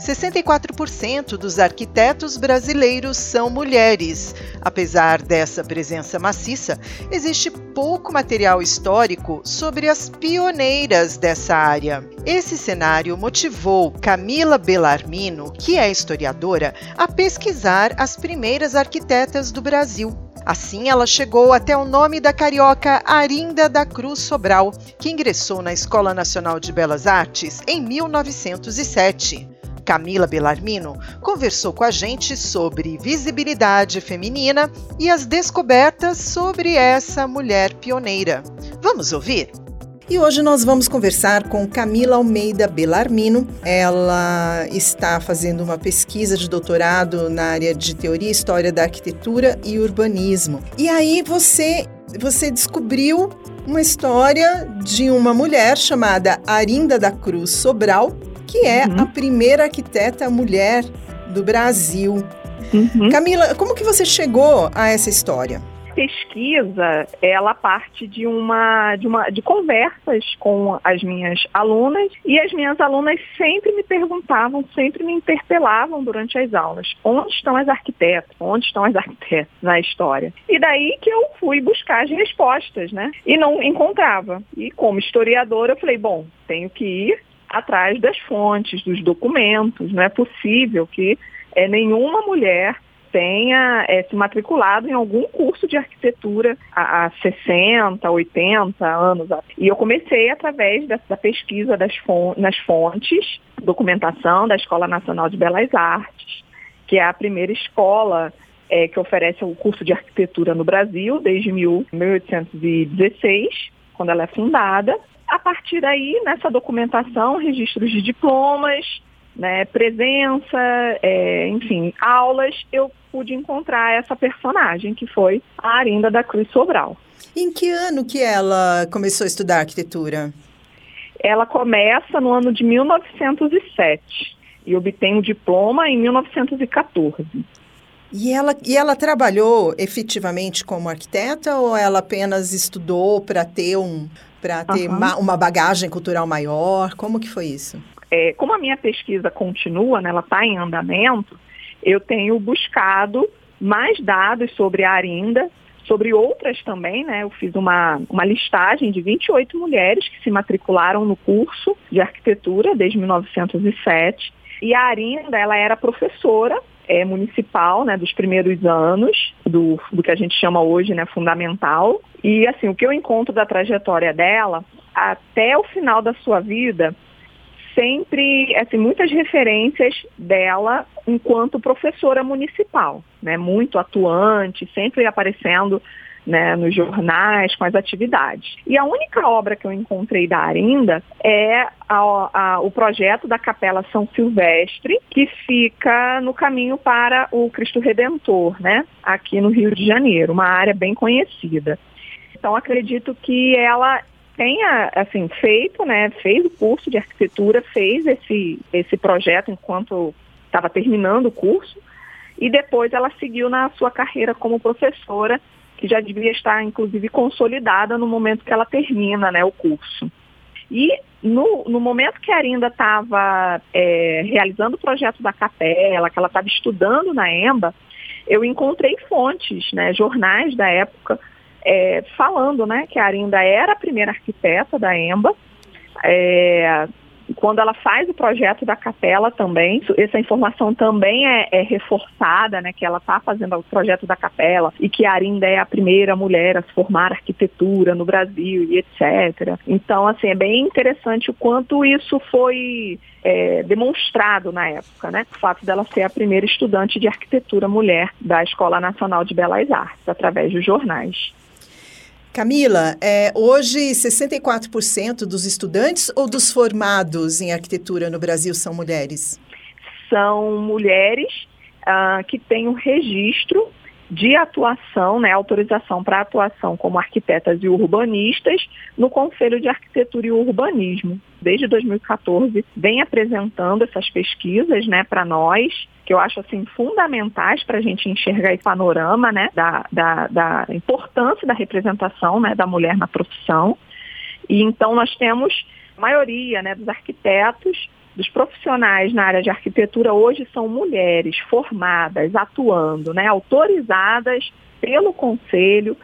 64% dos arquitetos brasileiros são mulheres. Apesar dessa presença maciça, existe pouco material histórico sobre as pioneiras dessa área. Esse cenário motivou Camila Bellarmino, que é historiadora, a pesquisar as primeiras arquitetas do Brasil. Assim, ela chegou até o nome da carioca Arinda da Cruz Sobral, que ingressou na Escola Nacional de Belas Artes em 1907. Camila Bellarmino conversou com a gente sobre visibilidade feminina e as descobertas sobre essa mulher pioneira. Vamos ouvir? E hoje nós vamos conversar com Camila Almeida Bellarmino. Ela está fazendo uma pesquisa de doutorado na área de teoria e história da arquitetura e urbanismo. E aí você você descobriu uma história de uma mulher chamada Arinda da Cruz Sobral, que é uhum. a primeira arquiteta mulher do Brasil. Uhum. Camila, como que você chegou a essa história? pesquisa, ela parte de uma, de uma de conversas com as minhas alunas e as minhas alunas sempre me perguntavam, sempre me interpelavam durante as aulas, onde estão as arquitetas? Onde estão as arquitetas na história? E daí que eu fui buscar as respostas, né? E não encontrava. E como historiadora, eu falei, bom, tenho que ir atrás das fontes, dos documentos. Não é possível que é, nenhuma mulher tenha é, se matriculado em algum curso de arquitetura há, há 60, 80 anos. E eu comecei através da, da pesquisa das nas fontes, documentação da Escola Nacional de Belas Artes, que é a primeira escola é, que oferece o curso de arquitetura no Brasil desde 1816, quando ela é fundada. A partir daí, nessa documentação, registros de diplomas, né, presença, é, enfim, aulas, eu pude encontrar essa personagem, que foi a Arinda da Cruz Sobral. Em que ano que ela começou a estudar arquitetura? Ela começa no ano de 1907 e obtém o diploma em 1914. E ela, e ela trabalhou efetivamente como arquiteta ou ela apenas estudou para ter, um, ter uhum. uma, uma bagagem cultural maior? Como que foi isso? É, como a minha pesquisa continua, né, ela está em andamento, eu tenho buscado mais dados sobre a Arinda, sobre outras também, né? Eu fiz uma, uma listagem de 28 mulheres que se matricularam no curso de arquitetura desde 1907. E a Arinda, ela era professora é, municipal, né, dos primeiros anos, do, do que a gente chama hoje, né, fundamental. E, assim, o que eu encontro da trajetória dela, até o final da sua vida, sempre, assim, muitas referências dela enquanto professora municipal, né, muito atuante, sempre aparecendo né, nos jornais, com as atividades. E a única obra que eu encontrei da Arinda é a, a, o projeto da Capela São Silvestre, que fica no caminho para o Cristo Redentor, né, aqui no Rio de Janeiro, uma área bem conhecida. Então acredito que ela tenha assim feito, né, fez o curso de arquitetura, fez esse esse projeto enquanto estava terminando o curso e depois ela seguiu na sua carreira como professora, que já devia estar inclusive consolidada no momento que ela termina, né, o curso. E no, no momento que a Arinda estava é, realizando o projeto da capela, que ela estava estudando na EMBA, eu encontrei fontes, né, jornais da época, é, falando né, que a Arinda era a primeira arquiteta da EMBA. É, quando ela faz o projeto da capela também, essa informação também é, é reforçada, né, que ela está fazendo o projeto da capela e que a Arinda é a primeira mulher a se formar arquitetura no Brasil e etc. Então, assim, é bem interessante o quanto isso foi é, demonstrado na época, né? O fato dela ser a primeira estudante de arquitetura mulher da Escola Nacional de Belas Artes, através dos jornais. Camila, é, hoje 64% dos estudantes ou dos formados em arquitetura no Brasil são mulheres? São mulheres ah, que têm um registro de atuação, né, autorização para atuação como arquitetas e urbanistas no Conselho de Arquitetura e Urbanismo. Desde 2014 vem apresentando essas pesquisas, né, para nós, que eu acho assim fundamentais para a gente enxergar esse panorama, né, da, da, da importância da representação, né, da mulher na profissão. E então nós temos a maioria, né, dos arquitetos dos profissionais na área de arquitetura hoje são mulheres formadas, atuando, né, autorizadas pelo conselho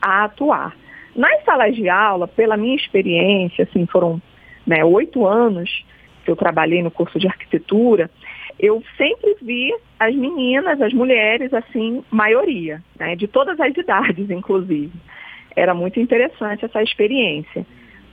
a atuar. Nas salas de aula, pela minha experiência, assim, foram né, oito anos que eu trabalhei no curso de arquitetura, eu sempre vi as meninas, as mulheres, assim, maioria, né, de todas as idades, inclusive. Era muito interessante essa experiência.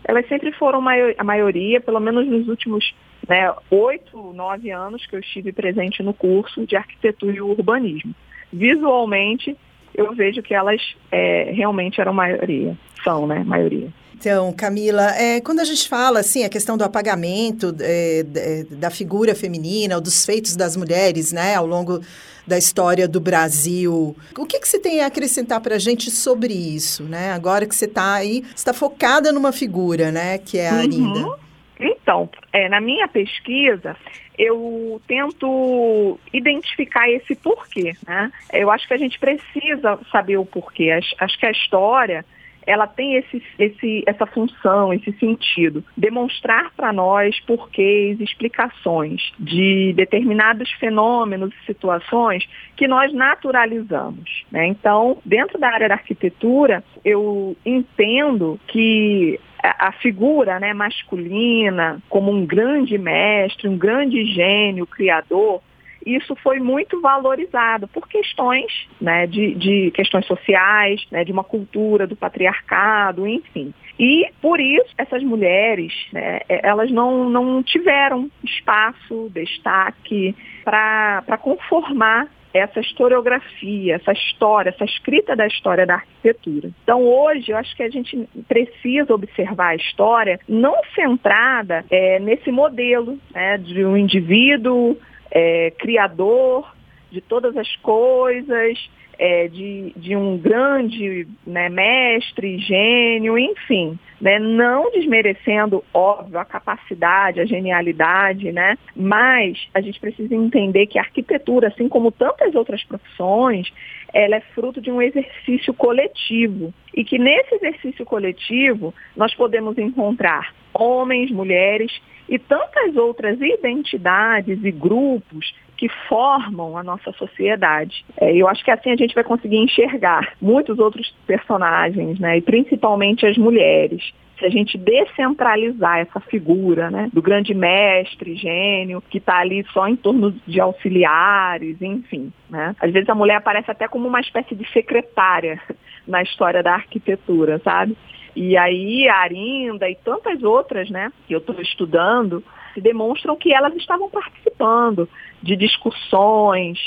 Elas sempre foram a maioria, pelo menos nos últimos né, oito, nove anos que eu estive presente no curso de arquitetura e urbanismo. Visualmente, eu vejo que elas é, realmente eram maioria, são, né, maioria. Então, Camila, é, quando a gente fala assim a questão do apagamento é, da figura feminina, ou dos feitos das mulheres, né, ao longo da história do Brasil, o que, que você tem a acrescentar para a gente sobre isso, né? Agora que você está aí, está focada numa figura, né, que é a uhum. Então, é, na minha pesquisa, eu tento identificar esse porquê. Né? Eu acho que a gente precisa saber o porquê. Acho, acho que a história ela tem esse, esse, essa função, esse sentido, demonstrar para nós porquês, explicações de determinados fenômenos e situações que nós naturalizamos. Né? Então, dentro da área da arquitetura, eu entendo que a figura né, masculina como um grande mestre, um grande gênio, criador, isso foi muito valorizado por questões, né, de, de questões sociais, né, de uma cultura do patriarcado, enfim. E por isso essas mulheres, né, elas não, não tiveram espaço, destaque para conformar essa historiografia, essa história, essa escrita da história da arquitetura. Então, hoje, eu acho que a gente precisa observar a história não centrada é, nesse modelo né, de um indivíduo é, criador de todas as coisas, é, de, de um grande né, mestre, gênio, enfim, né, não desmerecendo, óbvio, a capacidade, a genialidade, né, mas a gente precisa entender que a arquitetura, assim como tantas outras profissões, ela é fruto de um exercício coletivo e que nesse exercício coletivo nós podemos encontrar homens, mulheres e tantas outras identidades e grupos que formam a nossa sociedade. É, eu acho que assim a gente vai conseguir enxergar muitos outros personagens, né, e principalmente as mulheres se a gente descentralizar essa figura né, do grande mestre, gênio, que está ali só em torno de auxiliares, enfim. Né? Às vezes a mulher aparece até como uma espécie de secretária na história da arquitetura, sabe? E aí a Arinda e tantas outras, né, que eu estou estudando, demonstram que elas estavam participando de discussões,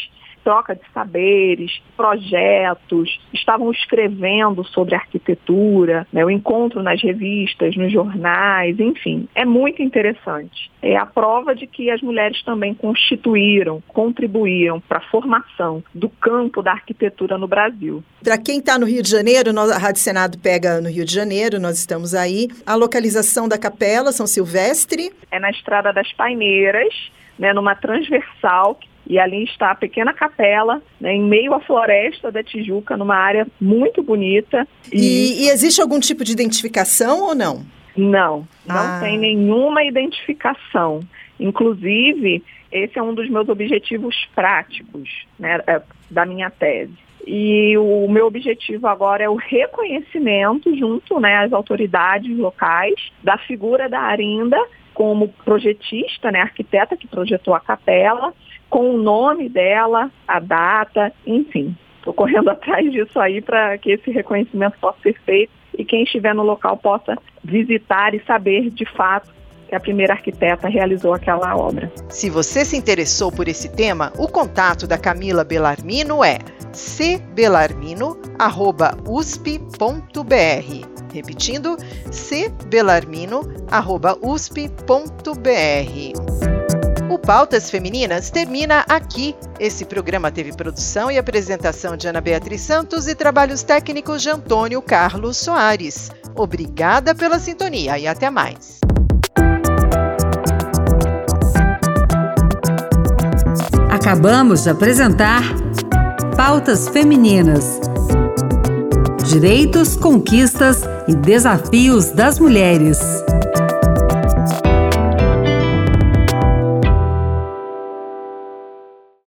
troca de saberes, projetos, estavam escrevendo sobre arquitetura, né, o encontro nas revistas, nos jornais, enfim, é muito interessante. É a prova de que as mulheres também constituíram, contribuíram para a formação do campo da arquitetura no Brasil. Para quem está no Rio de Janeiro, a Rádio Senado pega no Rio de Janeiro, nós estamos aí. A localização da capela, São Silvestre? É na Estrada das Paineiras, né, numa transversal e ali está a pequena capela, né, em meio à floresta da Tijuca, numa área muito bonita. E, e existe algum tipo de identificação ou não? Não, não ah. tem nenhuma identificação. Inclusive, esse é um dos meus objetivos práticos né, é, da minha tese. E o meu objetivo agora é o reconhecimento, junto né, às autoridades locais, da figura da Arinda como projetista, né, arquiteta que projetou a capela, com o nome dela, a data, enfim. Estou correndo atrás disso aí para que esse reconhecimento possa ser feito e quem estiver no local possa visitar e saber de fato que a primeira arquiteta realizou aquela obra. Se você se interessou por esse tema, o contato da Camila Belarmino é cbelarmino@usp.br. Repetindo, cbelarmino@usp.br. Pautas Femininas termina aqui. Esse programa teve produção e apresentação de Ana Beatriz Santos e trabalhos técnicos de Antônio Carlos Soares. Obrigada pela sintonia e até mais. Acabamos de apresentar Pautas Femininas. Direitos, conquistas e desafios das mulheres.